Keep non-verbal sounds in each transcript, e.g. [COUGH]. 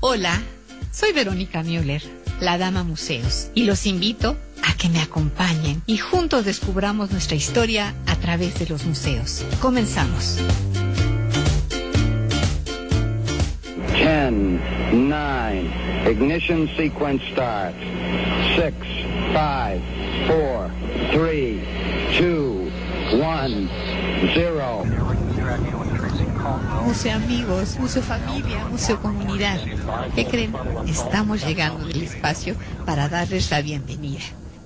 Hola, soy Verónica Müller, la Dama Museos, y los invito a que me acompañen y juntos descubramos nuestra historia a través de los museos. Comenzamos. 10, 9, ignition sequence start. 6, 5, 4, 3, 2, 1, 0. Museo amigos, museo familia, museo comunidad. ¿Qué creen? Estamos llegando del espacio para darles la bienvenida.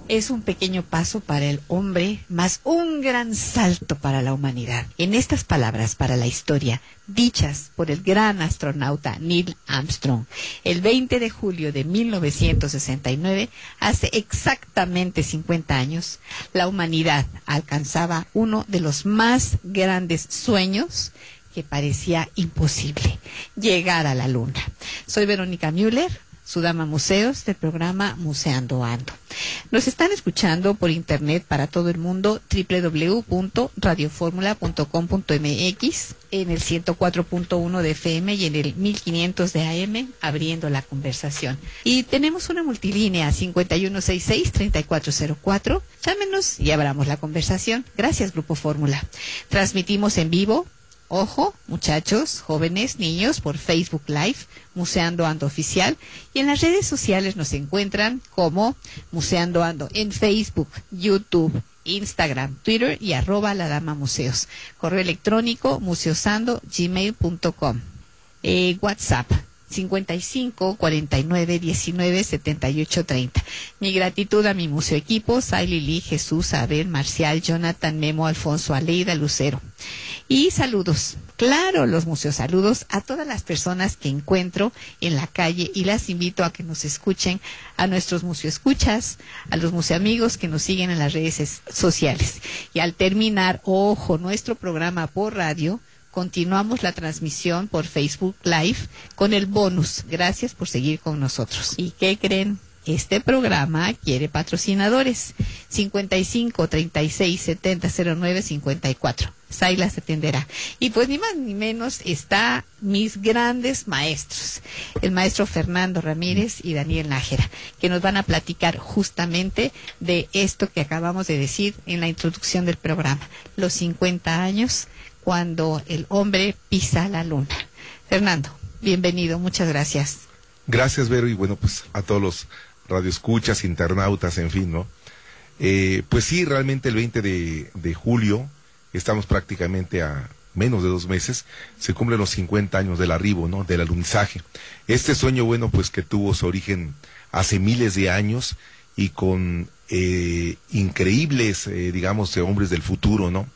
Es un pequeño paso para el hombre, más un gran salto para la humanidad. En estas palabras para la historia, dichas por el gran astronauta Neil Armstrong, el 20 de julio de 1969, hace exactamente 50 años, la humanidad alcanzaba uno de los más grandes sueños que parecía imposible, llegar a la luna. Soy Verónica Müller, su dama museos del programa Museando Ando. Nos están escuchando por internet para todo el mundo www.radioformula.com.mx en el 104.1 de FM y en el 1500 de AM abriendo la conversación. Y tenemos una multilínea 5166-3404. Llámenos y abramos la conversación. Gracias Grupo Fórmula. Transmitimos en vivo Ojo, muchachos, jóvenes, niños, por Facebook Live, Museando Ando Oficial. Y en las redes sociales nos encuentran como Museando Ando en Facebook, YouTube, Instagram, Twitter y arroba la dama museos. Correo electrónico museosando gmail.com. Eh, WhatsApp 55 49 19 78 30. Mi gratitud a mi museo equipo, Sai Lili, Jesús, Abel, Marcial, Jonathan, Memo, Alfonso, Aleida, Lucero. Y saludos, claro, los museos saludos a todas las personas que encuentro en la calle y las invito a que nos escuchen, a nuestros museo escuchas, a los museo amigos que nos siguen en las redes sociales. Y al terminar, ojo, nuestro programa por radio, continuamos la transmisión por Facebook Live con el bonus. Gracias por seguir con nosotros. ¿Y qué creen? Este programa quiere patrocinadores. 55 36 70 09 54. Saila se atenderá. Y pues ni más ni menos está mis grandes maestros, el maestro Fernando Ramírez y Daniel Nájera, que nos van a platicar justamente de esto que acabamos de decir en la introducción del programa, los 50 años cuando el hombre pisa la luna. Fernando, bienvenido, muchas gracias. Gracias, Vero, y bueno, pues a todos los radioescuchas, internautas, en fin, ¿no? Eh, pues sí, realmente el 20 de, julio, estamos prácticamente a menos de dos meses, se cumplen los 50 años del arribo, ¿no? Del alunizaje. Este sueño, bueno, pues que tuvo su origen hace miles de años y con eh, increíbles, eh, digamos, hombres del futuro, ¿no?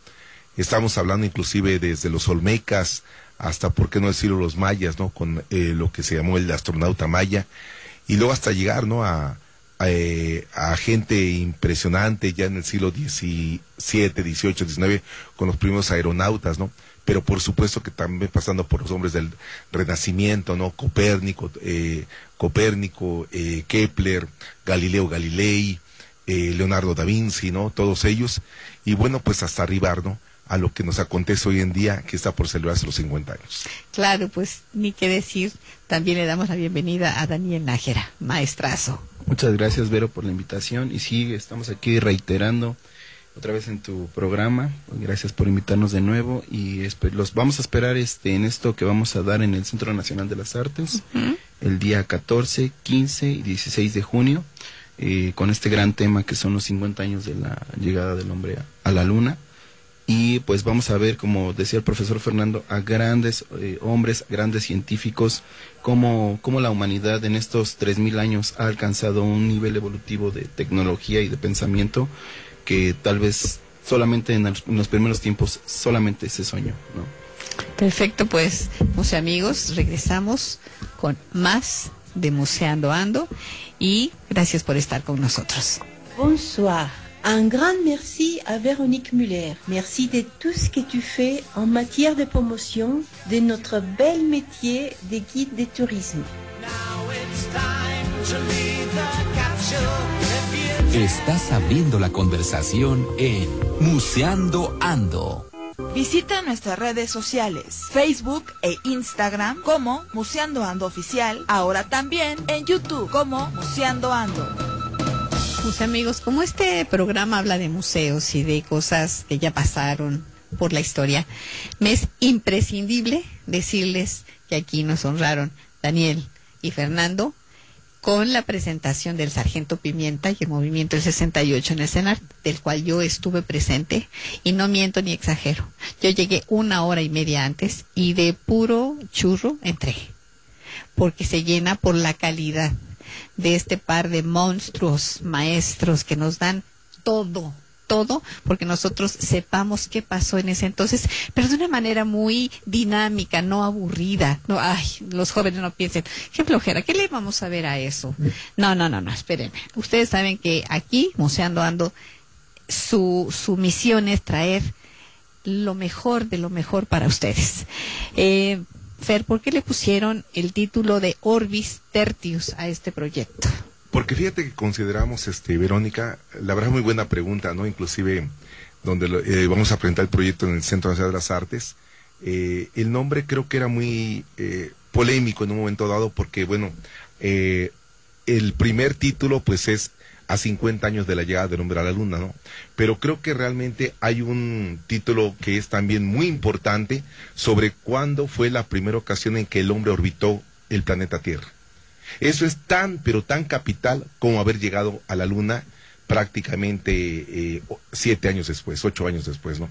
Estamos hablando inclusive desde los olmecas hasta, por qué no decirlo, los mayas, ¿no? Con eh, lo que se llamó el astronauta maya. Y luego hasta llegar, ¿no? A, eh, a gente impresionante ya en el siglo XVII, XVIII, XIX, con los primeros aeronautas, ¿no? Pero por supuesto que también pasando por los hombres del Renacimiento, ¿no? Copérnico, eh, Copérnico, eh, Kepler, Galileo Galilei, eh, Leonardo da Vinci, ¿no? Todos ellos. Y bueno, pues hasta arribar, ¿no? A lo que nos acontece hoy en día, que está por celebrarse los 50 años. Claro, pues ni qué decir. También le damos la bienvenida a Daniel Nájera, maestrazo. Muchas gracias, Vero, por la invitación. Y sí, estamos aquí reiterando otra vez en tu programa. Gracias por invitarnos de nuevo y los vamos a esperar este en esto que vamos a dar en el Centro Nacional de las Artes el día 14, 15 y 16 de junio eh, con este gran tema que son los 50 años de la llegada del hombre a la luna y pues vamos a ver, como decía el profesor Fernando, a grandes eh, hombres, grandes científicos, cómo, cómo la humanidad en estos 3.000 años ha alcanzado un nivel evolutivo de tecnología y de pensamiento que tal vez solamente en, los primeros tiempos solamente se soñó. ¿no? Perfecto, pues, museo amigos, regresamos con más de Museando Ando y gracias por estar con nosotros. Bonsoir. Un grand merci à Véronique Muller. Merci de tout ce que tu fais en matière de promotion de notre bel métier de guide de tourisme. Estás abriendo la conversación en Museando Ando. Visita nuestras redes sociales, Facebook e Instagram como Museando Ando Oficial, ahora también en YouTube como Museando Ando. Amigos, como este programa habla de museos y de cosas que ya pasaron por la historia, me es imprescindible decirles que aquí nos honraron Daniel y Fernando con la presentación del Sargento Pimienta y el movimiento del 68 en el CENAR, del cual yo estuve presente, y no miento ni exagero. Yo llegué una hora y media antes y de puro churro entré, porque se llena por la calidad de este par de monstruos maestros que nos dan todo, todo porque nosotros sepamos qué pasó en ese entonces, pero de una manera muy dinámica, no aburrida. No, ay, los jóvenes no piensen, qué flojera, ¿qué le vamos a ver a eso? No, no, no, no, espérenme. Ustedes saben que aquí, Museando Ando, su, su misión es traer lo mejor de lo mejor para ustedes. Eh, Fer, ¿por qué le pusieron el título de Orbis Tertius a este proyecto? Porque fíjate que consideramos, este, Verónica, la verdad muy buena pregunta, ¿no? Inclusive donde eh, vamos a presentar el proyecto en el Centro Nacional de las Artes. Eh, el nombre creo que era muy eh, polémico en un momento dado porque, bueno, el primer título pues es a 50 años de la llegada del hombre a la luna, ¿no? Pero creo que realmente hay un título que es también muy importante sobre cuándo fue la primera ocasión en que el hombre orbitó el planeta Tierra. Eso es tan, pero tan capital como haber llegado a la Luna prácticamente eh, siete años después, ocho años después, ¿no?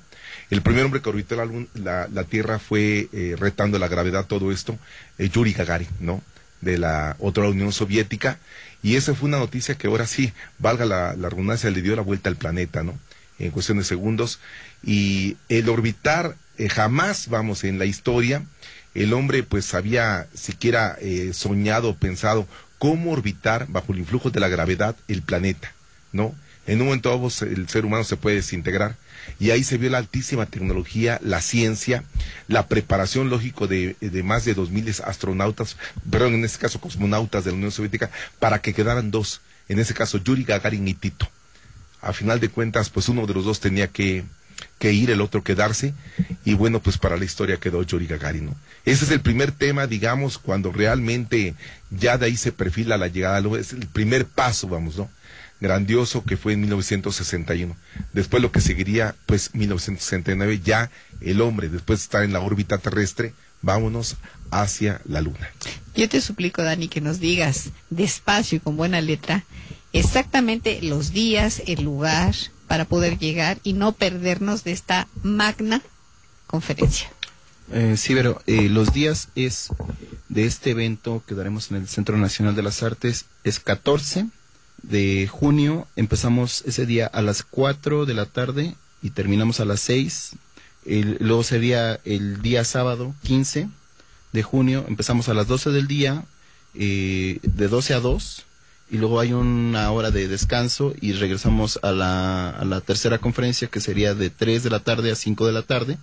El primer hombre que orbitó la, la, la Tierra fue, eh, retando la gravedad, todo esto, eh, Yuri Gagarin, ¿no? De la otra Unión Soviética. Y esa fue una noticia que ahora sí, valga la, la redundancia, le dio la vuelta al planeta, ¿no? En cuestión de segundos. Y el orbitar, jamás, vamos, en la historia, el hombre pues había siquiera eh, soñado, pensado cómo orbitar bajo el influjo de la gravedad el planeta, ¿no? En un momento el ser humano se puede desintegrar y ahí se vio la altísima tecnología, la ciencia, la preparación lógico de, de más de dos mil astronautas, perdón, en este caso cosmonautas de la Unión Soviética, para que quedaran dos, en ese caso Yuri Gagarin y Tito. A final de cuentas, pues uno de los dos tenía que que ir, el otro quedarse, y bueno, pues para la historia quedó Yuri Gagarin. ¿no? Ese es el primer tema, digamos, cuando realmente ya de ahí se perfila la llegada, es el primer paso, vamos, ¿no? Grandioso que fue en 1961. Después lo que seguiría, pues 1969, ya el hombre, después de estar en la órbita terrestre, vámonos hacia la luna. Yo te suplico, Dani, que nos digas despacio y con buena letra exactamente los días, el lugar, para poder llegar y no perdernos de esta magna conferencia. Eh, sí, pero eh, los días es de este evento que daremos en el Centro Nacional de las Artes es 14 de junio. Empezamos ese día a las 4 de la tarde y terminamos a las 6. luego sería el día sábado 15 de junio. Empezamos a las 12 del día, eh, de 12 a 2 y luego hay una hora de descanso y regresamos a la, a la tercera conferencia que sería de 3 de la tarde a 5 de la tarde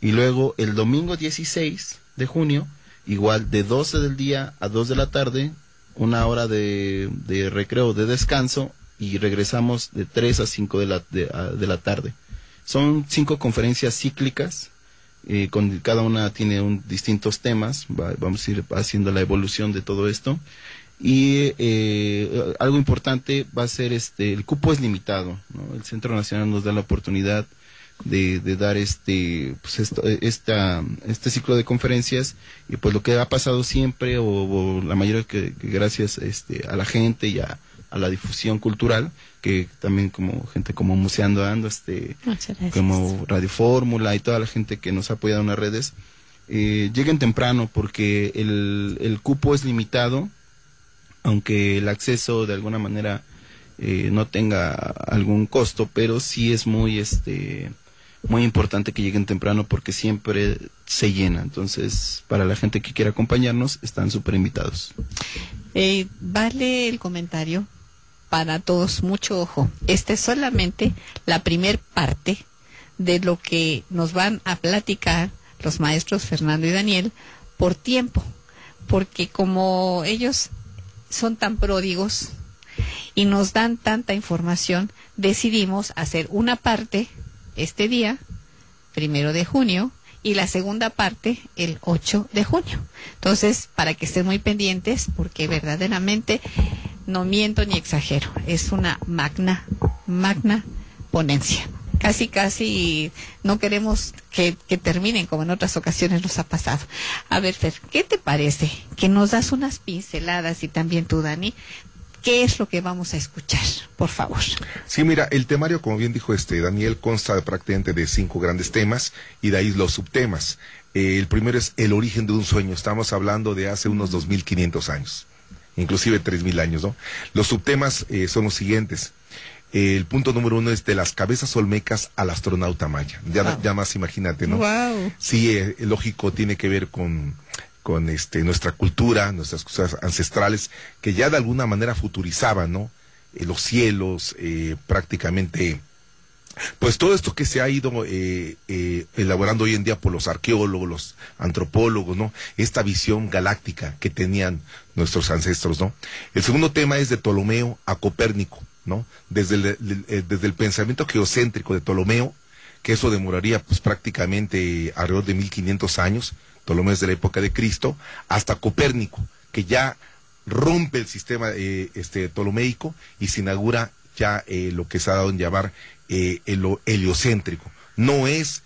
y luego el domingo 16 de junio igual de 12 del día a 2 de la tarde una hora de, de recreo de descanso y regresamos de 3 a 5 de la, de, la tarde. Son cinco conferencias cíclicas eh, con cada una tiene un, distintos temas vamos a ir haciendo la evolución de todo esto. Y eh, algo importante va a ser este el cupo es limitado el centro nacional nos da la oportunidad de, dar este pues esta este ciclo de conferencias y pues lo que ha pasado siempre o, la mayoría que, gracias este a la gente y a, la difusión cultural que también como gente como Museando Ando este como Radio Fórmula y toda la gente que nos ha apoyado en las redes eh, lleguen temprano porque el, el cupo es limitado aunque el acceso de alguna manera eh, no tenga algún costo, pero sí es muy este muy importante que lleguen temprano porque siempre se llena. Entonces, para la gente que quiera acompañarnos, están súper invitados. Eh, vale el comentario para todos, mucho ojo. Esta es solamente la primer parte de lo que nos van a platicar los maestros Fernando y Daniel por tiempo, porque como ellos son tan pródigos y nos dan tanta información, decidimos hacer una parte este día primero de junio y la segunda parte el 8 de junio. Entonces, para que estén muy pendientes, porque verdaderamente no miento ni exagero, es una magna, magna ponencia. Casi, casi no queremos que, que terminen como en otras ocasiones nos ha pasado. A ver, Fer, ¿qué te parece? Que nos das unas pinceladas y también tú, Dani, ¿Qué es lo que vamos a escuchar, por favor? Sí, mira, el temario, como bien dijo este Daniel, consta de prácticamente de cinco grandes temas y de ahí los subtemas. Eh, el primero es el origen de un sueño. Estamos hablando de hace unos 2.500 años, inclusive 3.000 años, ¿no? Los subtemas eh, son los siguientes. Eh, el punto número uno es de las cabezas olmecas al astronauta maya. Ya, Wow. ya más imagínate, ¿no? Wow. Sí, eh, lógico, tiene que ver con, con este, nuestra cultura, nuestras cosas ancestrales, que ya de alguna manera futurizaban, ¿no? Eh, los cielos, eh, prácticamente, pues todo esto que se ha ido eh, elaborando hoy en día por los arqueólogos, los antropólogos, ¿no? Esta visión galáctica que tenían nuestros ancestros, ¿no? El segundo tema es de Ptolomeo a Copérnico, ¿no? Desde el- desde el pensamiento geocéntrico de Ptolomeo, que eso demoraría pues prácticamente alrededor de 1500 años, Ptolomeo es de la época de Cristo, hasta Copérnico, que ya rompe el sistema eh, este ptolomeico y se inaugura ya eh, lo que se ha dado en llamar eh, el heliocéntrico. No es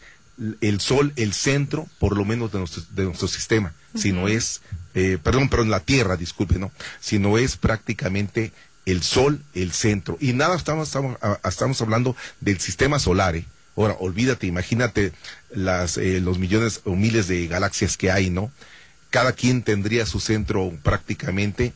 el sol el centro, por lo menos de nuestro, de nuestro sistema, sino es, eh, perdón, perdón, la Tierra, disculpe, ¿no? Sino es prácticamente el sol el centro. Y nada, estamos, estamos, ah, estamos hablando del sistema solar, ¿eh? Ahora, olvídate, imagínate las, eh, los millones o miles de galaxias que hay, ¿no? Cada quien tendría su centro prácticamente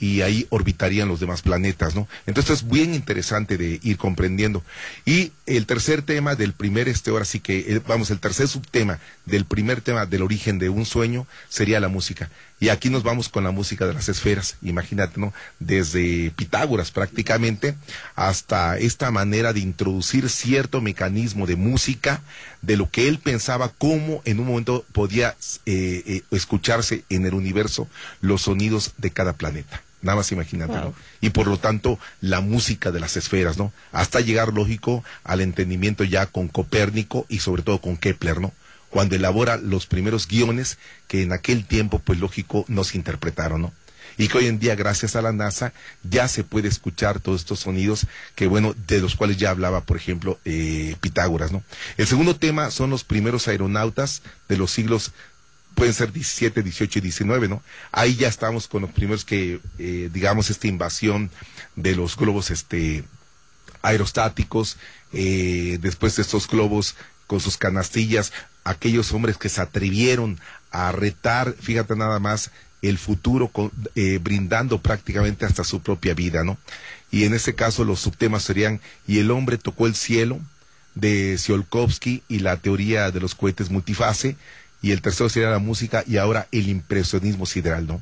y ahí orbitarían los demás planetas, ¿no? Entonces es bien interesante de ir comprendiendo. Y el tercer tema del primer, este, ahora sí que, eh, vamos, el tercer subtema del primer tema del origen de un sueño sería la música. Y aquí nos vamos con la música de las esferas, imagínate, ¿no? Desde Pitágoras prácticamente hasta esta manera de introducir cierto mecanismo de música, de lo que él pensaba, cómo en un momento podía eh, eh, escucharse en el universo los sonidos de cada planeta. Nada más imagínate, ¿no? Y por lo tanto, la música de las esferas, ¿no? Hasta llegar, lógico, al entendimiento ya con Copérnico y sobre todo con Kepler, ¿no? Cuando elabora los primeros guiones que en aquel tiempo, pues lógico, no se interpretaron, ¿no? Y que hoy en día, gracias a la NASA, ya se puede escuchar todos estos sonidos que, bueno, de los cuales ya hablaba, por ejemplo, eh, Pitágoras, ¿no? El segundo tema son los primeros aeronautas de los siglos pueden ser 17, 18 y 19, ¿no? Ahí ya estamos con los primeros que, eh, digamos, esta invasión de los globos este, aerostáticos, eh, después de estos globos con sus canastillas, aquellos hombres que se atrevieron a retar, fíjate nada más, el futuro con- eh, brindando prácticamente hasta su propia vida, ¿no? Y en este caso los subtemas serían, y el hombre tocó el cielo, de Tsiolkovsky y la teoría de los cohetes multifase, y el tercero sería la música y ahora el impresionismo sideral, ¿no?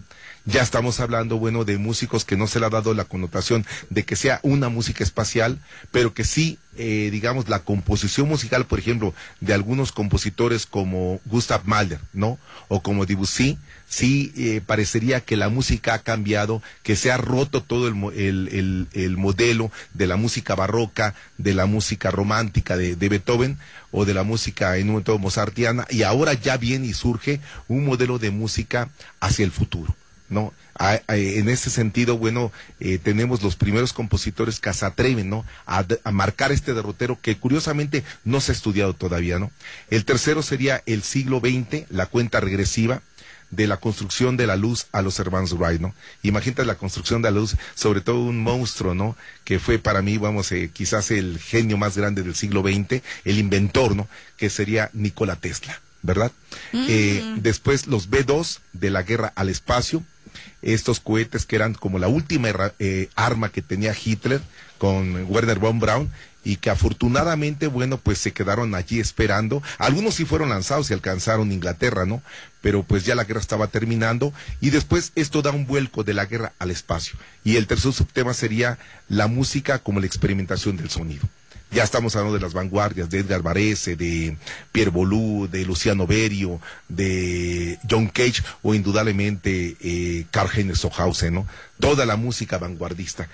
Ya estamos hablando, bueno, de músicos que no se le ha dado la connotación de que sea una música espacial, pero que sí, eh, digamos, la composición musical, por ejemplo, de algunos compositores como Gustav Mahler, ¿no? O como Debussy, sí eh, parecería que la música ha cambiado, que se ha roto todo el, el- el modelo de la música barroca, de la música romántica de, de Beethoven o de la música en un momento mozartiana, y ahora ya viene y surge un modelo de música hacia el futuro. ¿No? A- a- en ese sentido, bueno, eh, tenemos los primeros compositores que se atreven, ¿no? A, marcar este derrotero que curiosamente no se ha estudiado todavía, ¿no? El tercero sería el siglo XX, la cuenta regresiva de la construcción de la luz a los hermanos Wright, ¿no? Imagínate la construcción de la luz, sobre todo un monstruo, ¿no? Que fue para mí, vamos, eh, quizás el genio más grande del siglo XX, el inventor, ¿no? Que sería Nikola Tesla, ¿verdad? Eh, después los B2 de la guerra al espacio, estos cohetes que eran como la última eh, arma que tenía Hitler con Werner von Braun y que afortunadamente, bueno, pues se quedaron allí esperando. Algunos sí fueron lanzados y alcanzaron Inglaterra, ¿no? Pero pues ya la guerra estaba terminando y después esto da un vuelco de la guerra al espacio. Y el tercer subtema sería la música como la experimentación del sonido. Ya estamos hablando de las vanguardias de Edgar Varese, de Pierre Boulou, de Luciano Berio, de John Cage o indudablemente eh, Karl Heinz Sohausen, ¿no? Toda la música vanguardista.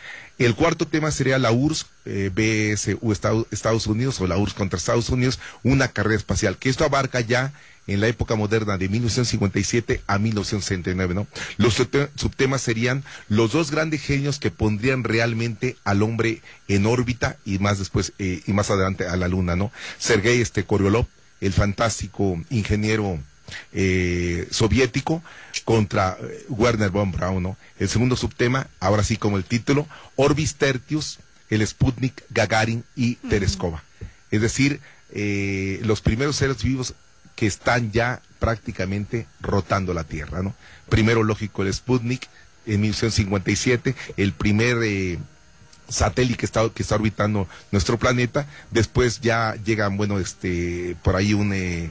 El cuarto tema sería la URSS, eh, BSU Estados Unidos o la URSS contra Estados Unidos, una carrera espacial, que esto abarca ya en la época moderna de 1957 a 1969, ¿no? Los subtemas serían los dos grandes genios que pondrían realmente al hombre en órbita y más después eh, y más adelante a la luna, ¿no? Sergei este Korolev, el fantástico ingeniero eh, soviético contra eh, Werner von Braun, ¿no? El segundo subtema, ahora sí como el título, Orbis Tertius, el Sputnik, Gagarin y Tereskova. Es decir, los primeros seres vivos que están ya prácticamente rotando la Tierra, ¿no? Primero, lógico, el Sputnik en 1957, el primer eh, satélite que está, que está orbitando nuestro planeta. Después ya llegan, bueno, este, por ahí un, eh,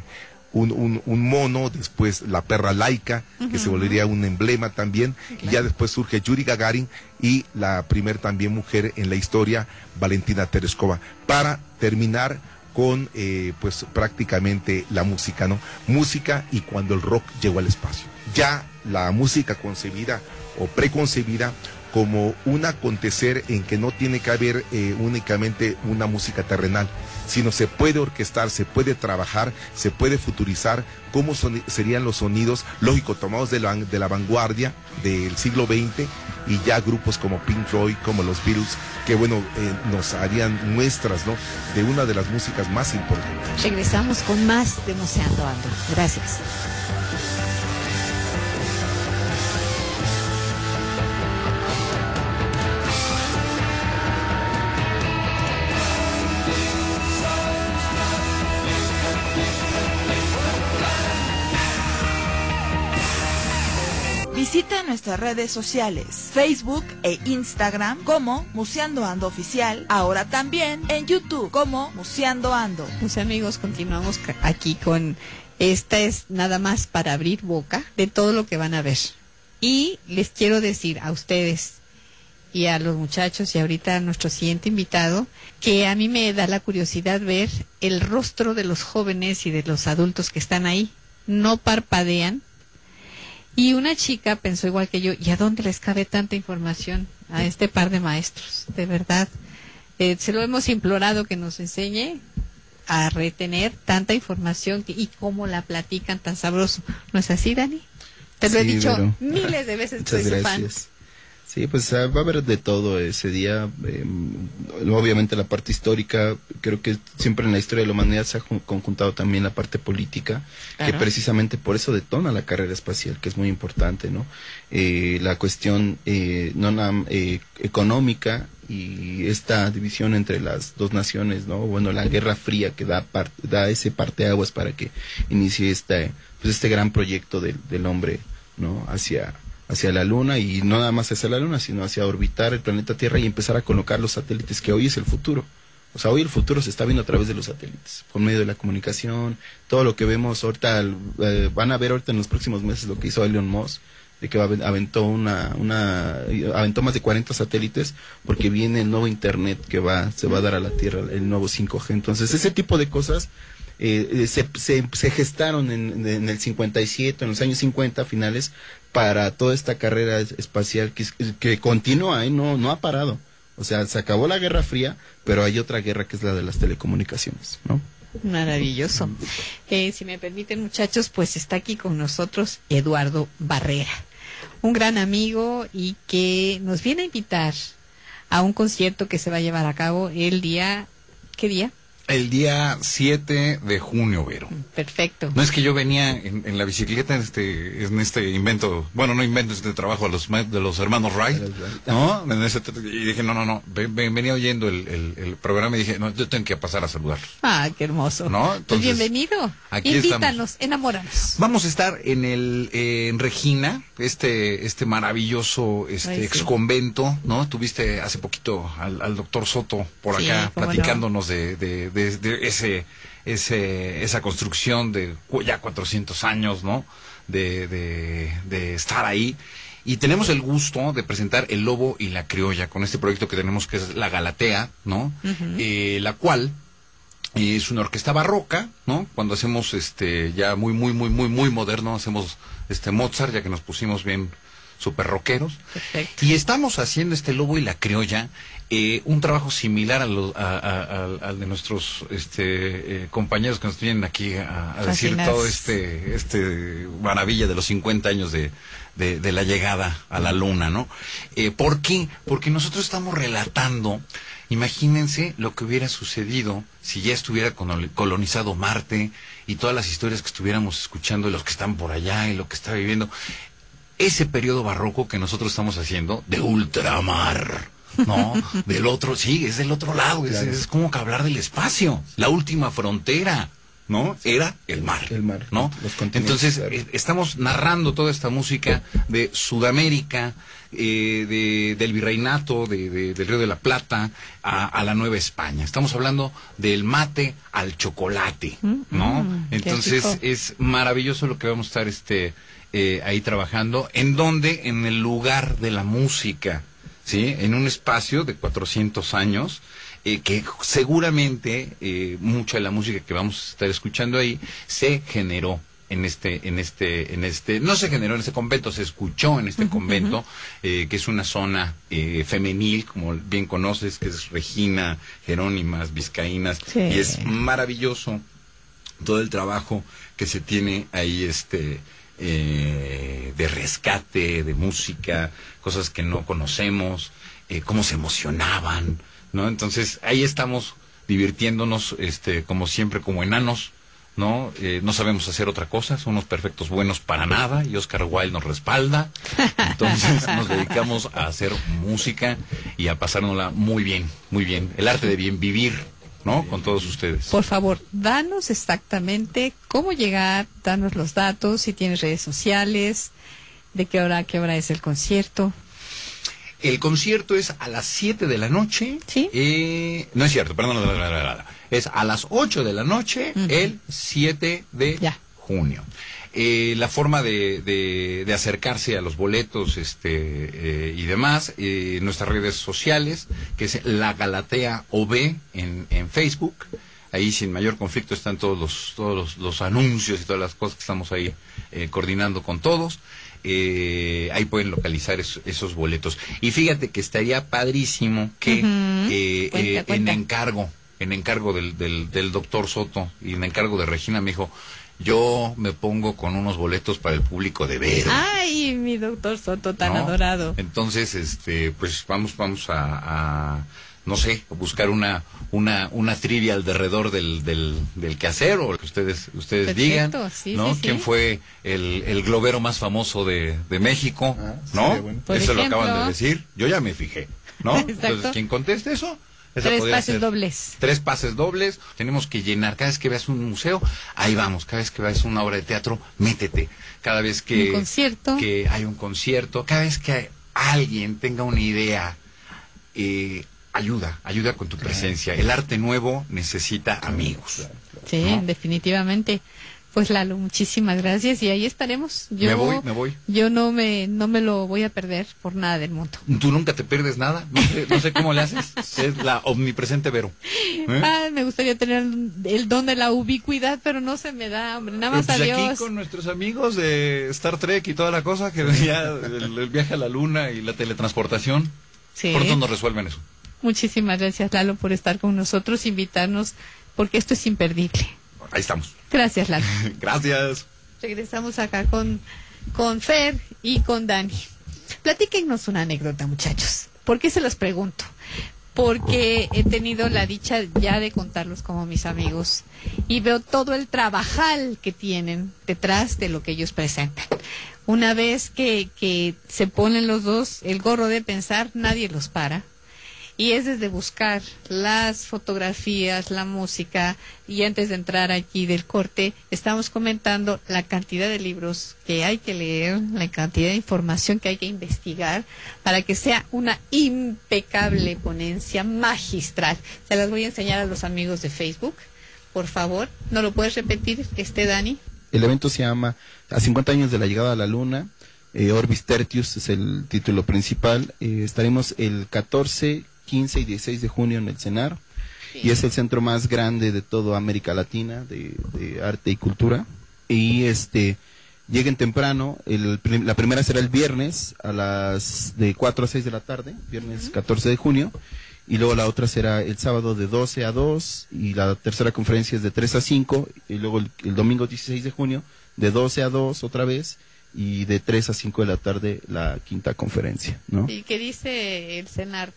un, un, mono, después la perra laica, que se volvería un emblema también, y ya después surge Yuri Gagarin y la primer también mujer en la historia, Valentina Tereskova, para terminar con eh, pues prácticamente la música, ¿no? Música y cuando el rock llegó al espacio. Ya la música concebida o preconcebida como un acontecer en que no tiene que haber eh, únicamente una música terrenal, sino se puede orquestar, se puede trabajar, se puede futurizar cómo serían los sonidos, lógico, tomados de la, de la vanguardia del siglo XX y ya grupos como Pink Floyd, como los Beatles, que bueno, eh, nos harían muestras, ¿no? De una de las músicas más importantes. Regresamos con más de Moseando Ando. Gracias. Nuestras redes sociales, Facebook e Instagram como Museando Ando Oficial, ahora también en YouTube como Museando Ando. Mis amigos, continuamos aquí con esta es nada más para abrir boca de todo lo que van a ver. Y les quiero decir a ustedes y a los muchachos y ahorita a nuestro siguiente invitado que a mí me da la curiosidad ver el rostro de los jóvenes y de los adultos que están ahí. No parpadean, y una chica pensó igual que yo, ¿y a dónde les cabe tanta información a este par de maestros? De verdad, eh, se lo hemos implorado que nos enseñe a retener tanta información y cómo la platican tan sabroso. ¿No es así, Dani? Te lo he dicho miles de veces. [LAUGHS] Muchas gracias. Sí, pues ah, va a haber de todo ese día. Em, obviamente la parte histórica, creo que siempre en la historia de la humanidad se ha conjuntado también la parte política, que precisamente por eso detona la carrera espacial, que es muy importante, ¿no? Eh, la cuestión eh, no eh, económica y esta división entre las dos naciones, ¿no? Bueno, la Guerra Fría que da, da ese parteaguas para que inicie este, pues este gran proyecto del hombre, ¿no? Hacia hacia la Luna y no nada más hacia la Luna, sino hacia orbitar el planeta Tierra y empezar a colocar los satélites, que hoy es el futuro. O sea, hoy el futuro se está viendo a través de los satélites, por medio de la comunicación, todo lo que vemos ahorita, eh, van a ver ahorita en los próximos meses lo que hizo Elon Musk, de que aventó una, una, aventó más de 40 satélites porque viene el nuevo internet que va, se va a dar a la Tierra, el nuevo 5G. Entonces, ese tipo de cosas eh, se, gestaron en, en, el 57, en los años 50 finales, para toda esta carrera espacial que, que continúa, ¿eh? no, no ha parado. O sea, se acabó la Guerra Fría, pero hay otra guerra que es la de las telecomunicaciones, ¿no? Maravilloso. Eh, si me permiten, muchachos, pues está aquí con nosotros Eduardo Barrera, un gran amigo y que nos viene a invitar a un concierto que se va a llevar a cabo el día, ¿qué día? El día 7 de junio, Vero. Perfecto. No es que yo venía en, la bicicleta en este, en este invento, bueno, no invento este trabajo de los, de los hermanos Wright, ¿no? y dije, no, no, no, venía oyendo el, programa y dije, no, yo tengo que pasar a saludar. Ah, qué hermoso. ¿No? Pues bienvenido. Aquí Invítanos, enamóranos. Vamos a estar en el, en Regina, este, este maravilloso, este, ex convento, ¿no? Tuviste hace poquito al, doctor Soto por acá platicándonos de de, ese, ese, esa construcción de ya 400 años, ¿no? De, de, estar ahí. y tenemos el gusto de presentar El Lobo y la Criolla con este proyecto que tenemos que es La Galatea, ¿no? Eh, la cual es una orquesta barroca, ¿no? Cuando hacemos este ya muy muy muy muy muy moderno hacemos este Mozart ya que nos pusimos bien super rockeros. Y estamos haciendo este Lobo y la Criolla eh, un trabajo similar al de nuestros este, eh, compañeros que nos vienen aquí a, decir todo este, este maravilla de los 50 años de, de, la llegada a la luna, ¿no? Eh, ¿Por qué? Porque nosotros estamos relatando, imagínense lo que hubiera sucedido si ya estuviera colonizado Marte y todas las historias que estuviéramos escuchando de los que están por allá y lo que está viviendo. Ese periodo barroco que nosotros estamos haciendo de ultramar no, del otro, sí, es del otro lado, es, como que hablar del espacio, la última frontera. ¿no? Era el mar. El mar. ¿no? Entonces, eh, estamos narrando toda esta música de Sudamérica, eh, del virreinato, de, del Río de la Plata, a, la Nueva España. Estamos hablando del mate al chocolate, mm, ¿no? Mm, Entonces, es maravilloso lo que vamos a estar este, eh, ahí trabajando. ¿En donde En el lugar de la música. ¿Sí? En un espacio de 400 años, eh, que seguramente eh, mucha de la música que vamos a estar escuchando ahí se generó en este, en este, en este, no se generó en este convento, se escuchó en este convento, eh, que es una zona femenil, como bien conoces, que es Regina, Jerónimas, Vizcaínas, y es maravilloso todo el trabajo que se tiene ahí, este, eh, de rescate, de música, cosas que no conocemos, eh, cómo se emocionaban, ¿no? Entonces ahí estamos divirtiéndonos, este, como siempre, como enanos, ¿no? Eh, no sabemos hacer otra cosa, somos perfectos buenos para nada y Oscar Wilde nos respalda. Entonces nos dedicamos a hacer música y a pasárnosla muy bien, muy bien. El arte de bien vivir, ¿no? Con todos ustedes. Por favor, danos exactamente cómo llegar, danos los datos, si tienes redes sociales, de qué hora qué hora es el concierto. El concierto es a las 7 de la noche. Sí. Eh, no es cierto, perdón. Es a las 8 de la noche el 7 de junio. Eh, la forma de, de, acercarse a los boletos este, eh, y demás, eh, nuestras redes sociales, que es la Galatea OB en, en Facebook. Ahí sin mayor conflicto están todos los, todos los, anuncios y todas las cosas que estamos ahí eh, coordinando con todos. ahí pueden localizar esos boletos. Y fíjate que estaría padrísimo que en encargo, en encargo del, del, del doctor Soto y en encargo de Regina me dijo, yo me pongo con unos boletos para el público de ver. Ay, mi doctor Soto tan adorado. Entonces, este, pues vamos, vamos a, no sé, buscar una, una, una trivia alrededor del, del, del quehacer o lo que ustedes, ustedes digan, ¿no? ¿Quién fue el, el globero más famoso de, de México, ah, no? Eso lo acaban de decir. Yo ya me fijé, ¿no? [LAUGHS] Entonces, quien conteste eso, tres pases dobles. Tres pases dobles. Tenemos que llenar. Cada vez que veas un museo, ahí vamos. Cada vez que veas una obra de teatro, métete. Cada vez que, concierto. que hay un concierto, cada vez que alguien tenga una idea, eh, ayuda, ayuda con tu presencia. El arte nuevo necesita amigos. Sí, definitivamente. Pues Lalo, muchísimas gracias y ahí estaremos. Yo, me voy, me voy. Yo no me, no me lo voy a perder por nada del mundo. ¿Tú nunca te pierdes nada? No sé, cómo le haces. Es la omnipresente Vero. ¿Eh? me gustaría tener el don de la ubicuidad, pero no se me da, hombre. Nada más pues aquí con nuestros amigos de Star Trek y toda la cosa, que [LAUGHS] venía el, viaje a la luna y la teletransportación. Sí. Pronto nos resuelven eso. Muchísimas gracias, Lalo, por estar con nosotros, invitarnos, porque esto es imperdible. Ahí estamos. Gracias, Lalo. [LAUGHS] Gracias. Regresamos acá con, con Fer y con Dani. Platíquenos una anécdota, muchachos. ¿Por qué se los pregunto? Porque he tenido la dicha ya de contarlos como mis amigos y veo todo el trabajal que tienen detrás de lo que ellos presentan. Una vez que, que se ponen los dos el gorro de pensar, nadie los para y es desde buscar las fotografías, la música y antes de entrar aquí del corte estamos comentando la cantidad de libros que hay que leer, la cantidad de información que hay que investigar para que sea una impecable ponencia magistral. Se las voy a enseñar a los amigos de Facebook. Por favor, ¿no lo puedes repetir, este Dani? El evento se llama A 50 años de la llegada a la luna Eh, Orbis Tertius es el título principal. Eh, estaremos el 14, 15 y 16 de junio en el CENAR. Y es el centro más grande de toda América Latina de, arte y cultura. Y este lleguen temprano. la primera será el viernes a las de 4 a 6 de la tarde, viernes 14 de junio. Y luego la otra será el sábado de 12 a 2 y la tercera conferencia es de 3 a 5 y luego el, el domingo 16 de junio de 12 a 2 otra vez y de 3 a 5 de la tarde la quinta conferencia, ¿no? ¿Y qué dice el CENAR?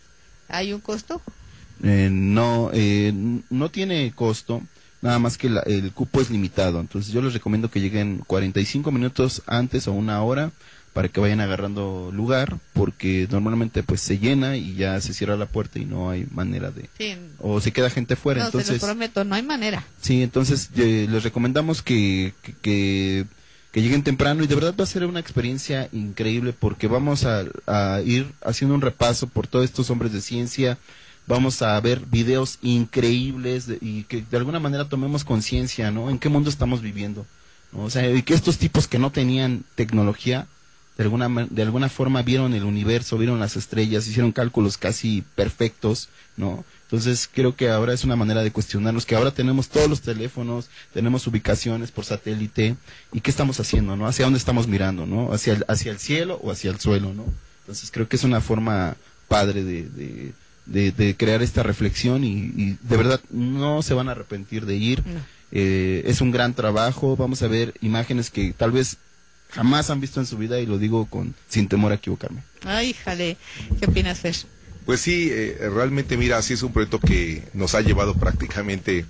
¿Hay un costo? Eh, no, eh, no tiene costo, nada más que el cupo es limitado. Entonces yo les recomiendo que lleguen 45 minutos antes o una hora para que vayan agarrando lugar, porque normalmente pues se llena y ya se cierra la puerta y no hay manera de... O se queda gente fuera. No, entonces, se prometo, no hay manera. Sí, entonces eh, les recomendamos que, que que lleguen temprano y de verdad va a ser una experiencia increíble porque vamos a, ir haciendo un repaso por todos estos hombres de ciencia, vamos a ver videos increíbles y que de alguna manera tomemos conciencia, ¿no? En qué mundo estamos viviendo, O sea, y que estos tipos que no tenían tecnología, de alguna, de alguna forma vieron el universo, vieron las estrellas, hicieron cálculos casi perfectos, ¿no? Entonces creo que ahora es una manera de cuestionarnos que ahora tenemos todos los teléfonos, tenemos ubicaciones por satélite y qué estamos haciendo, ¿no? Hacia dónde estamos mirando, ¿no? Hacia el, hacia el cielo o hacia el suelo, ¿no? Entonces creo que es una forma padre de, de, crear esta reflexión y, de verdad no se van a arrepentir de ir. Eh, es un gran trabajo, vamos a ver imágenes que tal vez jamás han visto en su vida y lo digo con sin temor a equivocarme. Ay, jale, ¿qué opinas, Fer? Pues sí, eh, realmente mira, sí es un proyecto que nos ha llevado prácticamente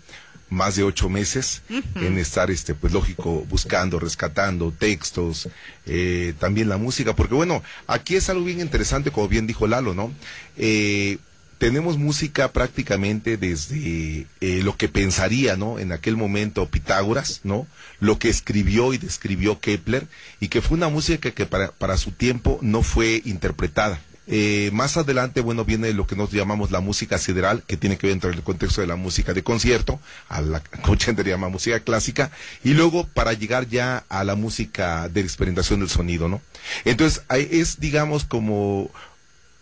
más de ocho meses en estar, este, pues lógico, buscando, rescatando textos, eh, también la música, porque bueno, aquí es algo bien interesante, como bien dijo Lalo, ¿no? Eh, tenemos música prácticamente desde lo que pensaría, ¿no? En aquel momento Pitágoras, ¿no? Lo que escribió y describió Kepler, y que fue una música que para, para su tiempo no fue interpretada. Eh, más adelante, bueno, viene lo que nos llamamos la música sideral, que tiene que ver dentro del contexto de la música de concierto, a la [LAUGHS] que llama música clásica, y luego para llegar ya a la música de experimentación del sonido, ¿no? Entonces, es, digamos, como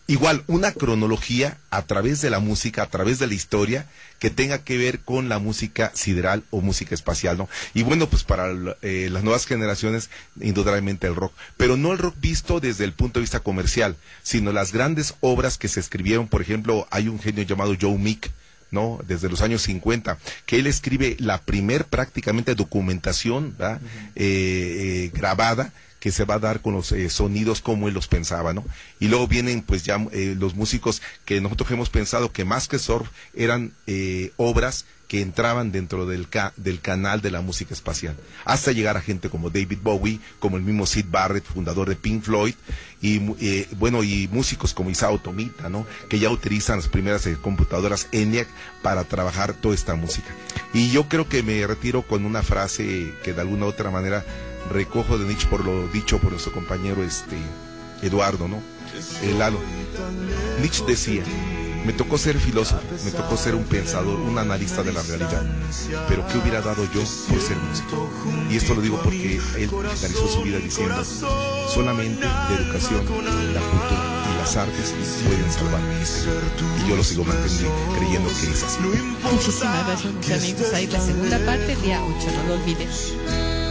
igual una cronología a través de la música, a través de la historia, que tenga que ver con la música sideral o música espacial, ¿no? Y bueno, pues para eh, las nuevas generaciones, indudablemente el rock, pero no el rock visto desde el punto de vista comercial, sino las grandes obras que se escribieron, por ejemplo, hay un genio llamado Joe Meek, ¿no? Desde los años 50, que él escribe la primer prácticamente documentación eh, eh, grabada que se va a dar con los eh, sonidos como él los pensaba, ¿no? Y luego vienen pues ya eh, los músicos que nosotros hemos pensado que más que surf eran eh, obras que entraban dentro del, del canal de la música espacial, hasta llegar a gente como David Bowie, como el mismo Sid Barrett, fundador de Pink Floyd, y bueno, y músicos como Isao Tomita, ¿no? Que ya utilizan las primeras computadoras ENIAC para trabajar toda esta música. Y yo creo que me retiro con una frase que de alguna u otra manera recojo de Nietzsche por lo dicho por nuestro compañero este Eduardo, ¿no? El Lalo. Nietzsche decía, me tocó ser filósofo, me tocó ser un pensador, un analista de la realidad, pero ¿qué hubiera dado yo por ser músico? Y esto lo digo porque él finalizó su vida diciendo, solamente la educación, la cultura y las artes pueden salvar Y yo lo sigo manteniendo, creyendo que es así. Muchísimas gracias, amigos. Ahí la segunda parte, día 8, no lo olviden.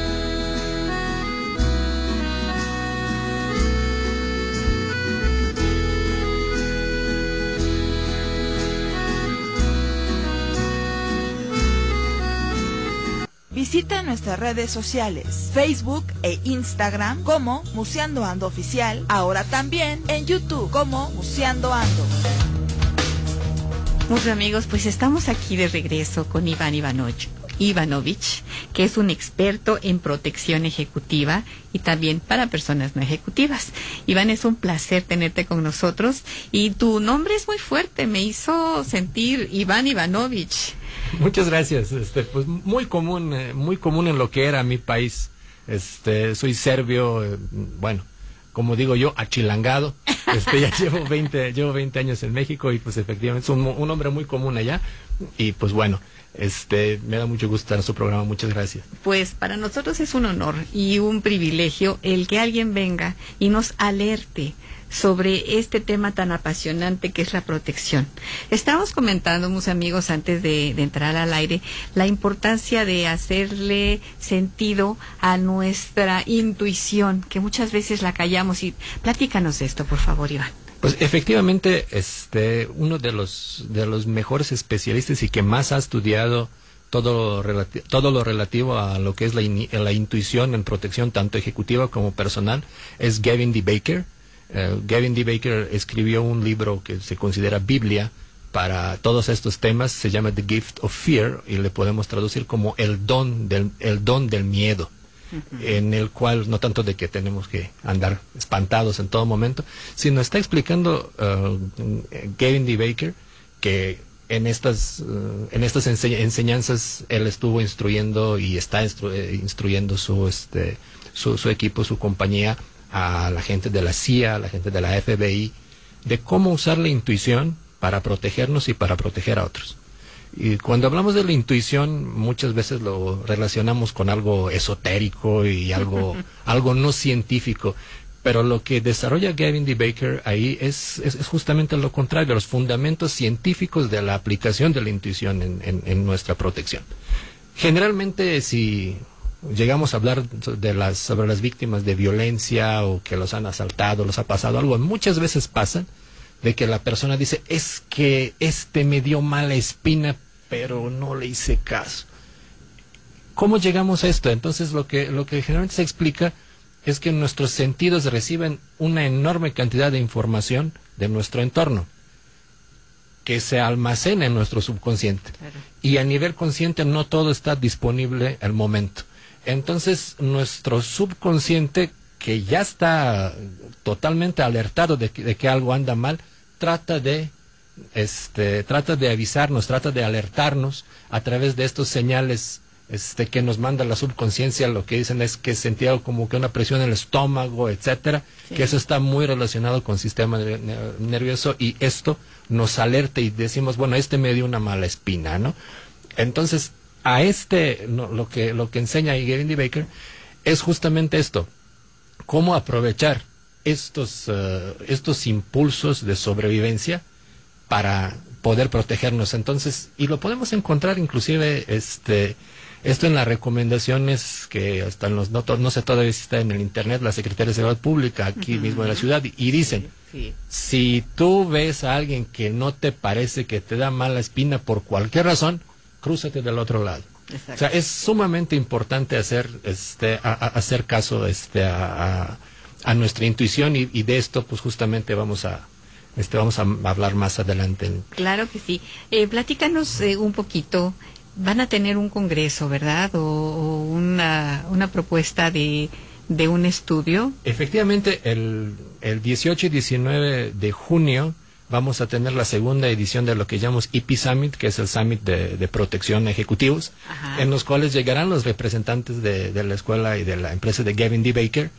Visita nuestras redes sociales, Facebook e Instagram como Museando Ando Oficial, ahora también en YouTube como Museando Ando. Muchos amigos, pues estamos aquí de regreso con Iván Ivanovich, Ivanovich, que es un experto en protección ejecutiva y también para personas no ejecutivas. Iván, es un placer tenerte con nosotros y tu nombre es muy fuerte, me hizo sentir Iván Ivanovich. Muchas gracias. Este, pues muy común, eh, muy común en lo que era mi país. Este, soy serbio, eh, bueno, como digo yo, achilangado. Este, ya [LAUGHS] llevo 20, llevo 20 años en México y pues efectivamente es un, hombre muy común allá. Y pues bueno, Este, me da mucho gusto en su programa. Muchas gracias. Pues para nosotros es un honor y un privilegio el que alguien venga y nos alerte sobre este tema tan apasionante que es la protección. Estamos comentando, mis amigos, antes de, entrar al aire, la importancia de hacerle sentido a nuestra intuición, que muchas veces la callamos. Y platícanos esto, por favor, Iván. Pues efectivamente, este, uno de los, de los mejores especialistas y que más ha estudiado todo lo, todo lo relativo a lo que es la, la intuición en protección tanto ejecutiva como personal es Gavin D. Baker eh, Gavin D. Baker escribió un libro que se considera Biblia para todos estos temas, se llama The Gift of Fear y le podemos traducir como el don del, el don del miedo, en el cual no tanto de que tenemos que andar espantados en todo momento, sino está explicando uh, Gavin D. Baker que en estas, uh, en estas enseñanzas él estuvo instruyendo y está eh, instruyendo su, este, su, su equipo, su compañía a la gente de la CIA, a la gente de la FBI, de cómo usar la intuición para protegernos y para proteger a otros. Y cuando hablamos de la intuición, muchas veces lo relacionamos con algo esotérico y algo, [LAUGHS] algo no científico. Pero lo que desarrolla Gavin D. Baker ahí es, es, justamente lo contrario, los fundamentos científicos de la aplicación de la intuición en, en nuestra protección. Generalmente, si llegamos a hablar de las, sobre las víctimas de violencia o que los han asaltado, los ha pasado algo, muchas veces pasa de que la persona dice, es que este me dio mala espina, pero no le hice caso. ¿Cómo llegamos a esto? Entonces lo que, lo que generalmente se explica es que nuestros sentidos reciben una enorme cantidad de información de nuestro entorno que se almacena en nuestro subconsciente. Y a nivel consciente no todo está disponible al momento. Entonces, nuestro subconsciente, que ya está totalmente alertado de que, algo anda mal, trata de este, trata de avisarnos, trata de alertarnos a través de estos señales este, que nos manda la subconsciencia, lo que dicen es que sentía como que una presión en el estómago, etcétera, que eso está muy relacionado con el sistema nervioso y esto nos alerta y decimos, bueno, este me dio una mala espina, ¿no? Entonces, a este, lo, que, lo que enseña Gavin D. Baker es justamente esto, cómo aprovechar estos, eh, estos impulsos de sobrevivencia para poder protegernos. Entonces, y lo podemos encontrar inclusive este, esto en las recomendaciones que hasta los, no, no sé todavía si está en el internet, la Secretaría de Seguridad Pública aquí mismo en la ciudad, y dicen, si tú ves a alguien que no te parece que te da mala espina por cualquier razón, crúzate del otro lado. O sea, es sumamente importante hacer, este, hacer caso este, a, nuestra intuición y, de esto, pues justamente vamos a, este, vamos a hablar más adelante. Claro que sí. Eh, platícanos eh, un poquito. Van a tener un congreso, ¿verdad? O, una, una propuesta de, de un estudio. Efectivamente, el, el 18 y 19 de junio vamos a tener la segunda edición de lo que llamamos EP Summit, que es el Summit de, Protección Ejecutivos, en los cuales llegarán los representantes de, la escuela y de la empresa de Gavin D. Baker.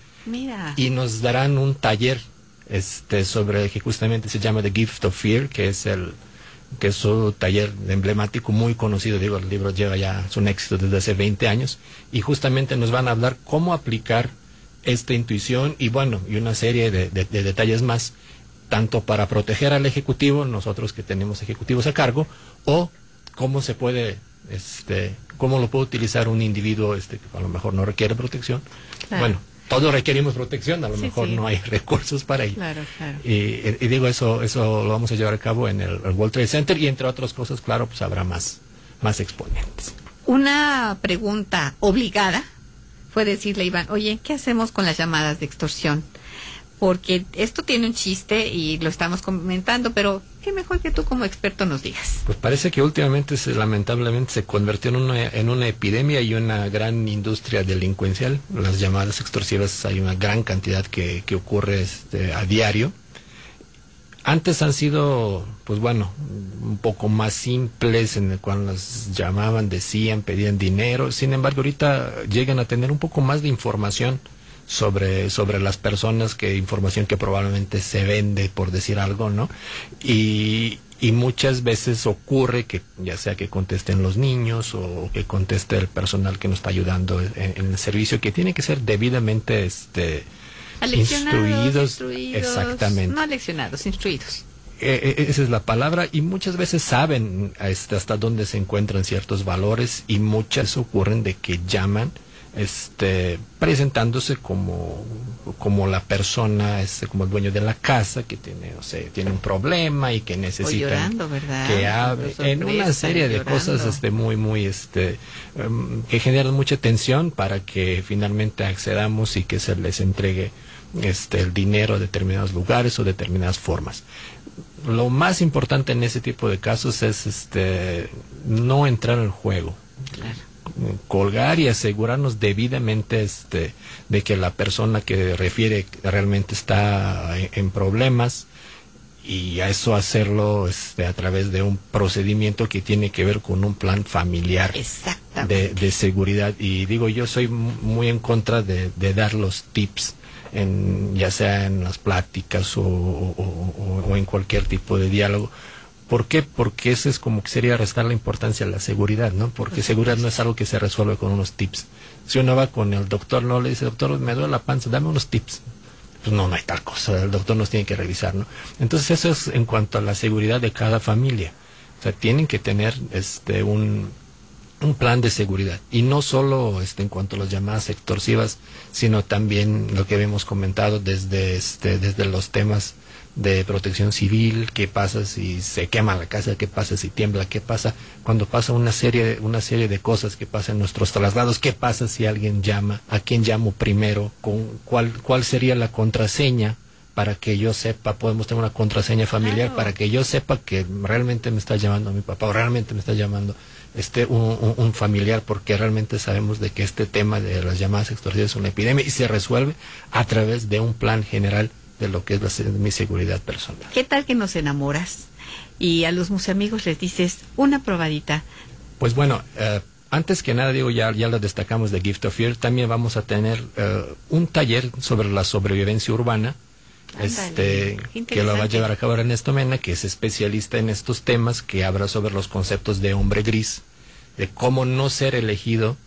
Y nos darán un taller este sobre que justamente se llama The Gift of Fear, que es el que es su taller emblemático muy conocido, digo, el libro lleva ya su éxito desde hace 20 años. Y justamente nos van a hablar cómo aplicar esta intuición y bueno, y una serie de detalles más tanto para proteger al ejecutivo, nosotros que tenemos ejecutivos a cargo, o cómo se puede, este, cómo lo puede utilizar un individuo este, que a lo mejor no requiere protección. Bueno, todos requerimos protección, a lo mejor no hay [LAUGHS] recursos para ello. Claro, claro. Y, digo, eso, eso lo vamos a llevar a cabo en el, World Trade Center y entre otras cosas, claro, pues habrá más, más exponentes. Una pregunta obligada fue decirle, Iván, oye, ¿qué hacemos con las llamadas de extorsión? Porque esto tiene un chiste y lo estamos comentando, pero qué mejor que tú como experto nos digas. Pues parece que últimamente se, lamentablemente se convirtió en una, en una epidemia y una gran industria delincuencial. Las llamadas extorsivas hay una gran cantidad que, que ocurre este, a diario. Antes han sido, pues bueno, un poco más simples en el cual las llamaban, decían, pedían dinero. Sin embargo, ahorita llegan a tener un poco más de información sobre, sobre las personas, que información que probablemente se vende, por decir algo, ¿no? Y, y muchas veces ocurre que ya sea que contesten los niños o que conteste el personal que nos está ayudando en, el servicio que tiene que ser debidamente este instruidos, exactamente. no leccionados instruidos. Eh, eh, esa es la palabra y muchas veces saben hasta dónde se encuentran ciertos valores y muchas ocurren de que llaman este presentándose como como la persona este como el dueño de la casa que tiene o sea, tiene un problema y que necesita que hable en una serie de cosas este muy muy este em, que generan mucha tensión para que finalmente accedamos y que se les entregue este el dinero a determinados lugares o determinadas formas. Lo más importante en ese tipo de casos es este no entrar al juego colgar y asegurarnos debidamente este, de que la persona que refiere realmente está en, problemas y a eso hacerlo este, a través de un procedimiento que tiene que ver con un plan familiar de, seguridad. Y digo, yo soy muy en contra de, dar los tips, en, ya sea en las pláticas o en cualquier tipo de diálogo ¿Por qué? Porque eso es como que sería restar la importancia a la seguridad, ¿no? Porque seguridad no es algo que se resuelve con unos tips. Si uno va con el doctor, no le dice, doctor, me duele la panza, dame unos tips. Pues no, no hay tal cosa, el doctor nos tiene que revisar, ¿no? Entonces eso es en cuanto a la seguridad de cada familia. O sea, tienen que tener este un, un plan de seguridad. Y no solo este, en cuanto a las llamadas extorsivas, sino también lo que hemos comentado desde, este, desde los temas de protección civil, qué pasa si se quema la casa, qué pasa si tiembla, qué pasa cuando pasa una serie, una serie de cosas que pasan en nuestros traslados, qué pasa si alguien llama, a quién llamo primero, con cuál, cuál sería la contraseña para que yo sepa, podemos tener una contraseña familiar para que yo sepa que realmente me está llamando mi papá o realmente me está llamando este un, un, familiar porque realmente sabemos de que este tema de las llamadas extorsivas es una epidemia y se resuelve a través de un plan general de lo que es mi seguridad personal. ¿Qué tal que nos enamoras y a los amigos les dices una probadita? Pues bueno, eh, antes que nada, digo, ya, ya lo destacamos de Gift of Fear, también vamos a tener eh, un taller sobre la sobrevivencia urbana. este que lo va a llevar a cabo Ernesto Mena, que es especialista en estos temas, que habla sobre los conceptos de hombre gris, de cómo no ser elegido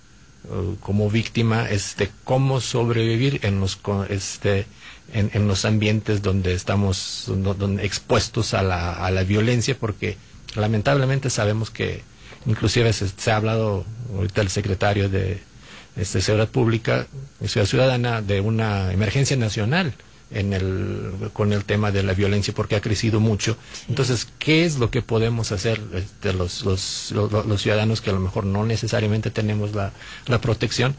eh, como víctima, este, cómo sobrevivir en los, este, en, los ambientes donde estamos donde, expuestos a la, a la violencia, porque lamentablemente sabemos que inclusive se, ha hablado ahorita el secretario de este, Seguridad Pública Ciudad Ciudadana de una emergencia nacional en el, con el tema de la violencia porque ha crecido mucho. Entonces, ¿qué es lo que podemos hacer este, los, los, los, ciudadanos que a lo mejor no necesariamente tenemos la, la protección?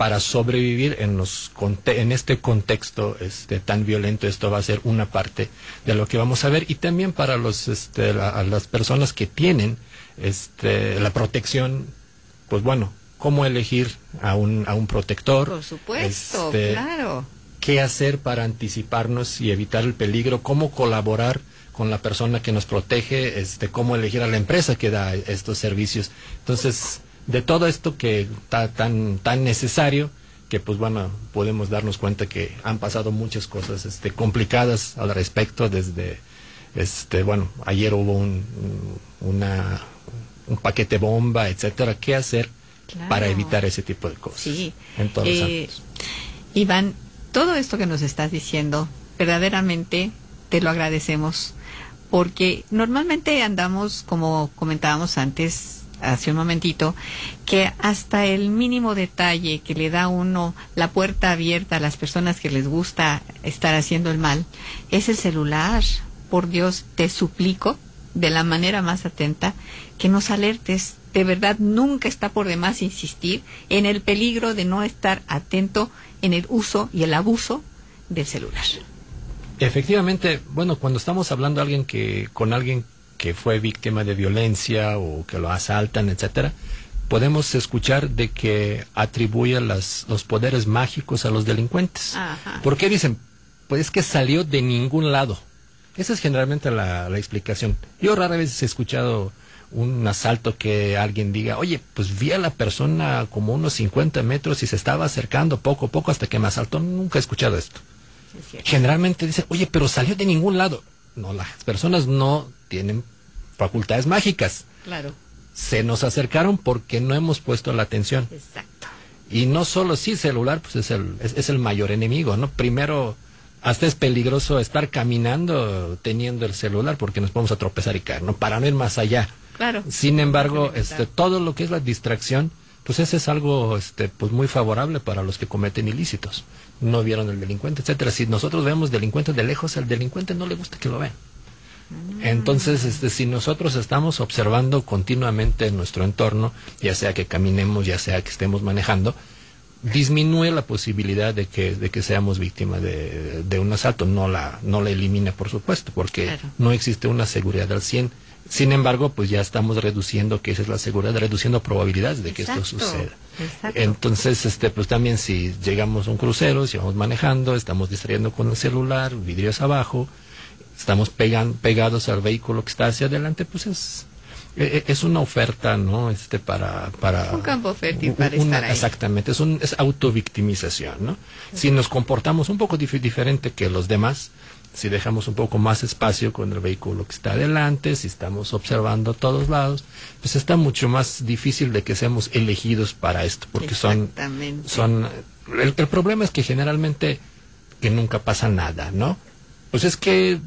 Para sobrevivir en, los, en este contexto este, tan violento. Esto va a ser una parte de lo que vamos a ver y también para los, este, las personas que tienen este, la protección, pues bueno, cómo elegir a un, a un protector. Por supuesto, este, claro. ¿Qué hacer para anticiparnos y evitar el peligro? ¿Cómo colaborar? con la persona que nos protege, este, cómo elegir a la empresa que da estos servicios. Entonces, de todo esto que está tan, tan necesario, que pues bueno, podemos darnos cuenta que han pasado muchas cosas este, complicadas al respecto desde, este, bueno, ayer hubo un, una, un paquete bomba, etcétera, ¿qué hacer para evitar ese tipo de cosas? Sí. En todos eh, Iván, todo esto que nos estás diciendo, verdaderamente te lo agradecemos, porque normalmente andamos, como comentábamos antes, hace un momentito, que hasta el mínimo detalle que le da uno la puerta abierta a las personas que les gusta estar haciendo el mal es el celular. Por Dios, te suplico de la manera más atenta que nos alertes. De verdad, nunca está por demás insistir en el peligro de no estar atento en el uso y el abuso del celular. Efectivamente, bueno, cuando estamos hablando alguien que con alguien que fue víctima de violencia o que lo asaltan, etcétera, podemos escuchar de que atribuye los poderes mágicos a los delincuentes. ¿Por qué dicen? Pues es que salió de ningún lado. Esa es generalmente la, explicación. Yo rara vez he escuchado un asalto que alguien diga, oye, pues vi a la persona como unos 50 metros y se estaba acercando poco a poco hasta que me asaltó. Nunca he escuchado esto. generalmente dicen, oye, pero salió de ningún lado. No, las personas no tienen facultades mágicas. Claro. Se nos acercaron porque no hemos puesto la atención. Exacto. Y no solo sí, celular, pues es el, es, el mayor enemigo, ¿no? Primero, hasta es peligroso estar caminando teniendo el celular porque nos podemos a tropezar y caer, ¿no? Para no ir más allá. Claro. Sin embargo, este, todo lo que es la distracción, pues ese es algo, este, pues muy favorable para los que cometen ilícitos. No vieron el delincuente, etcétera. Si nosotros vemos delincuentes de lejos, al delincuente no le gusta que lo vean. Entonces, este, si nosotros estamos observando continuamente nuestro entorno, ya sea que caminemos, ya sea que estemos manejando, disminuye la posibilidad de que, de que seamos víctimas de, de un asalto. No la, no la elimina, por supuesto, porque no existe una seguridad al 100. Sin embargo, pues ya estamos reduciendo, que esa es la seguridad, reduciendo probabilidades de que esto suceda. Entonces, este, pues también si llegamos a un crucero, si vamos manejando, estamos distrayendo con el celular, vidrios abajo, estamos pegan, pegados al vehículo que está hacia adelante, pues es, e, e, es una oferta, ¿no? Este para para un campo fértil para estar ahí. Exactamente, es un es autovictimización, ¿no? Si nos comportamos un poco diferente que los demás, si dejamos un poco más espacio con el vehículo que está adelante, si estamos observando a todos lados, pues está mucho más difícil de que seamos elegidos para esto, porque son son el, el problema es que generalmente que nunca pasa nada, ¿no? Pues es que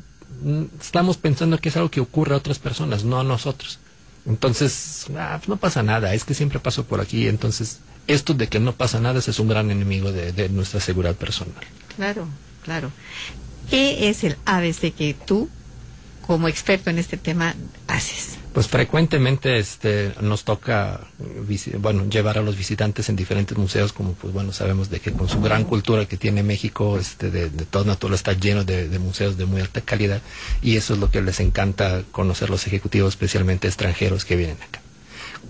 estamos pensando que es algo que ocurre a otras personas, no a nosotros. Entonces, ah, pues no pasa nada, es que siempre paso por aquí. Entonces, esto de que no pasa nada es un gran enemigo de, de nuestra seguridad personal. Claro, claro. ¿Qué es el ABC que tú, como experto en este tema, haces? Pues frecuentemente este, nos toca bueno, llevar a los visitantes en diferentes museos, como pues bueno, sabemos de que con su gran cultura que tiene México, este, de, de todo natural está lleno de, museos de muy alta calidad y eso es lo que les encanta conocer los ejecutivos, especialmente extranjeros que vienen acá.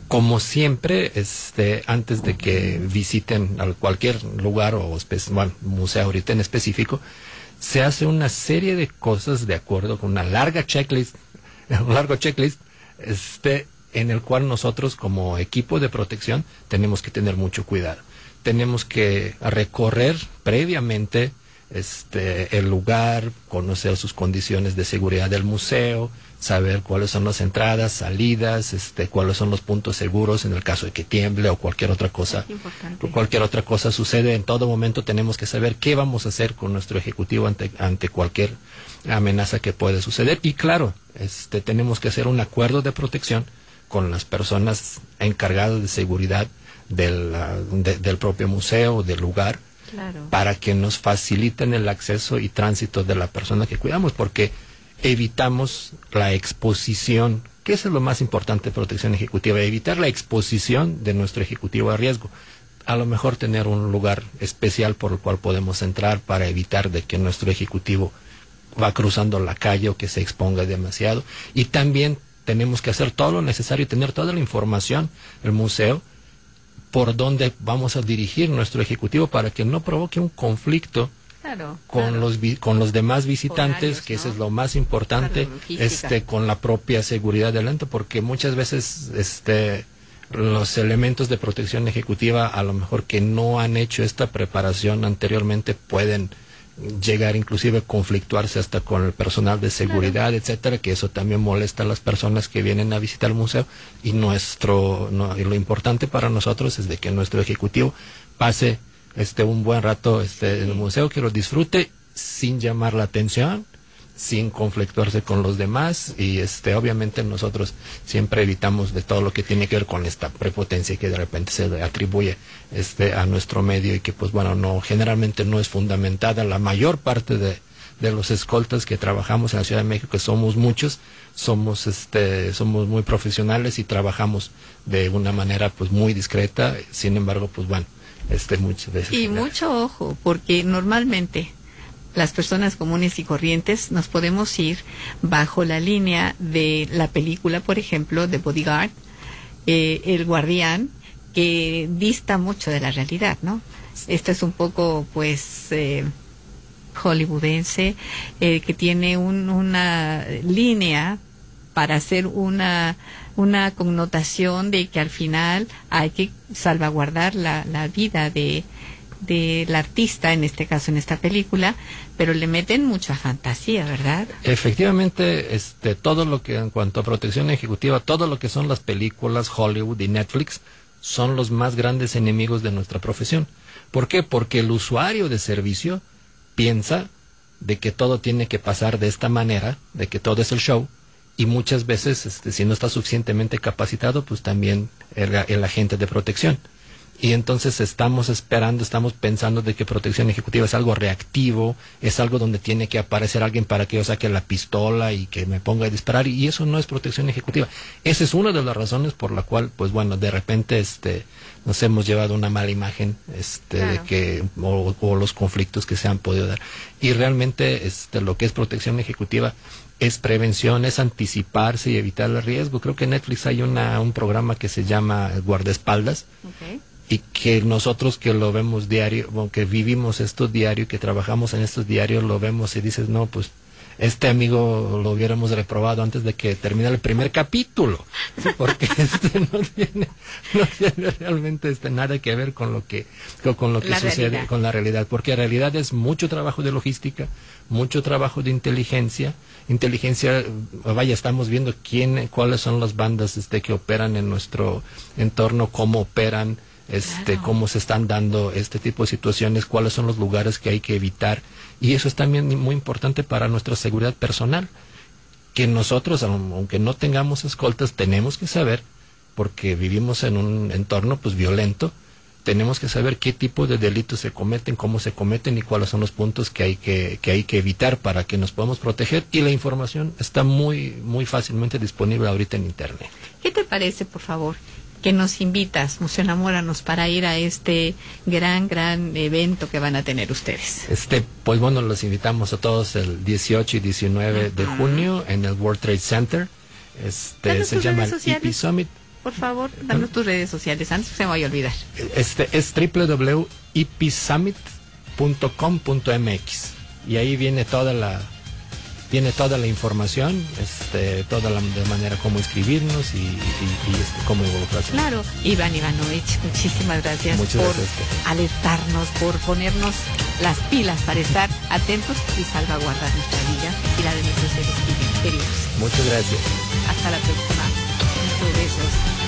Como siempre, este, antes de que visiten a cualquier lugar o bueno, museo ahorita en específico, se hace una serie de cosas de acuerdo con una larga checklist, [LAUGHS] un largo checklist este, en el cual nosotros como equipo de protección tenemos que tener mucho cuidado. Tenemos que recorrer previamente este, el lugar, conocer sus condiciones de seguridad del museo, saber cuáles son las entradas, salidas, este, cuáles son los puntos seguros en el caso de que tiemble o cualquier otra cosa, cualquier otra cosa sucede. En todo momento tenemos que saber qué vamos a hacer con nuestro ejecutivo ante, ante cualquier amenaza que puede suceder. Y claro, este, tenemos que hacer un acuerdo de protección con las personas encargadas de seguridad del, del propio museo, del lugar, para que nos faciliten el acceso y tránsito de la persona que cuidamos, porque evitamos la exposición, que es lo más importante de protección ejecutiva, evitar la exposición de nuestro ejecutivo a riesgo. A lo mejor tener un lugar especial por el cual podemos entrar para evitar de que nuestro ejecutivo va cruzando la calle o que se exponga demasiado. Y también tenemos que hacer todo lo necesario y tener toda la información, el museo, por dónde vamos a dirigir nuestro ejecutivo para que no provoque un conflicto con los con los demás visitantes que eso es lo más importante este con la propia seguridad delante porque muchas veces este los elementos de protección ejecutiva a lo mejor que no han hecho esta preparación anteriormente pueden llegar inclusive a conflictuarse hasta con el personal de seguridad, etcétera, que eso también molesta a las personas que vienen a visitar el museo. Y nuestro y lo importante para nosotros es de que nuestro ejecutivo pase este un buen rato este en el museo que lo disfrute sin llamar la atención sin conflictuarse con los demás y este obviamente nosotros siempre evitamos de todo lo que tiene que ver con esta prepotencia que de repente se le atribuye este a nuestro medio y que pues bueno no generalmente no es fundamentada. La mayor parte de, de los escoltas que trabajamos en la Ciudad de México que somos muchos somos este somos muy profesionales y trabajamos de una manera pues muy discreta. Sin embargo pues bueno este muchas veces y mucho ojo porque normalmente las personas comunes y corrientes nos podemos ir bajo la línea de la película, por ejemplo, de Bodyguard, eh, El Guardián, que dista mucho de la realidad, ¿no? Esto es un poco, pues, eh, hollywoodense, eh, que tiene una línea para hacer una, una connotación de que al final hay que salvaguardar la, la vida de, del artista, en este caso en esta película, pero le meten mucha fantasía, ¿verdad? Efectivamente, este, todo lo que en cuanto a protección ejecutiva, todo lo que son las películas Hollywood y Netflix son los más grandes enemigos de nuestra profesión. ¿Por qué? Porque el usuario de servicio piensa de que todo tiene que pasar de esta manera, de que todo es el show, y muchas veces, este, si no está suficientemente capacitado, pues también el agente de protección. Y entonces estamos esperando, estamos pensando de que protección ejecutiva es algo reactivo, es algo donde tiene que aparecer alguien para que yo saque la pistola y que me ponga a disparar y eso no es protección ejecutiva. Esa es una de las razones por la cual, pues bueno, de repente este nos hemos llevado una mala imagen este de que o, los conflictos que se han podido dar. Y realmente este lo que es protección ejecutiva es prevención, es anticiparse y evitar el riesgo. Creo que en Netflix hay una, un programa que se llama Guardaespaldas, y que nosotros que lo vemos diario, que vivimos esto diario, que trabajamos en estos diarios, lo vemos y dices, no, pues este amigo lo hubiéramos reprobado antes de que terminara el primer capítulo, porque [LAUGHS] este no tiene, no tiene realmente este, nada que ver con lo que, con lo que sucede, con la realidad, porque en realidad es mucho trabajo de logística, mucho trabajo de inteligencia, inteligencia, vaya, estamos viendo quién, cuáles son las bandas este, que operan en nuestro entorno, cómo operan, este, cómo se están dando este tipo de situaciones, cuáles son los lugares que hay que evitar. Y eso es también muy importante para nuestra seguridad personal, que nosotros, aunque no tengamos escoltas, tenemos que saber, porque vivimos en un entorno pues violento, tenemos que saber qué tipo de delitos se cometen, cómo se cometen y cuáles son los puntos que hay que, que hay que evitar para que nos podamos proteger. Y la información está muy, muy fácilmente disponible ahorita en Internet. ¿Qué te parece, por favor? que nos invitas, Museo Enamóranos, para ir a este gran, gran evento que van a tener ustedes. Este, pues bueno, los invitamos a todos el 18 y 19 de junio en el World Trade Center. Este, se llama el EP Summit. Por favor, danos tus redes sociales, antes se me vaya a olvidar. Este es www.epsummit.com.mx y ahí viene toda la tiene toda la información, este, toda la de manera cómo inscribirnos y, y, este, cómo involucrarse. Claro, Iván Ivanovich, muchísimas gracias por alertarnos, por ponernos las pilas para estar atentos y salvaguardar nuestra vida y la de nuestros seres queridos. Muchas gracias. Hasta la próxima. Muchos besos.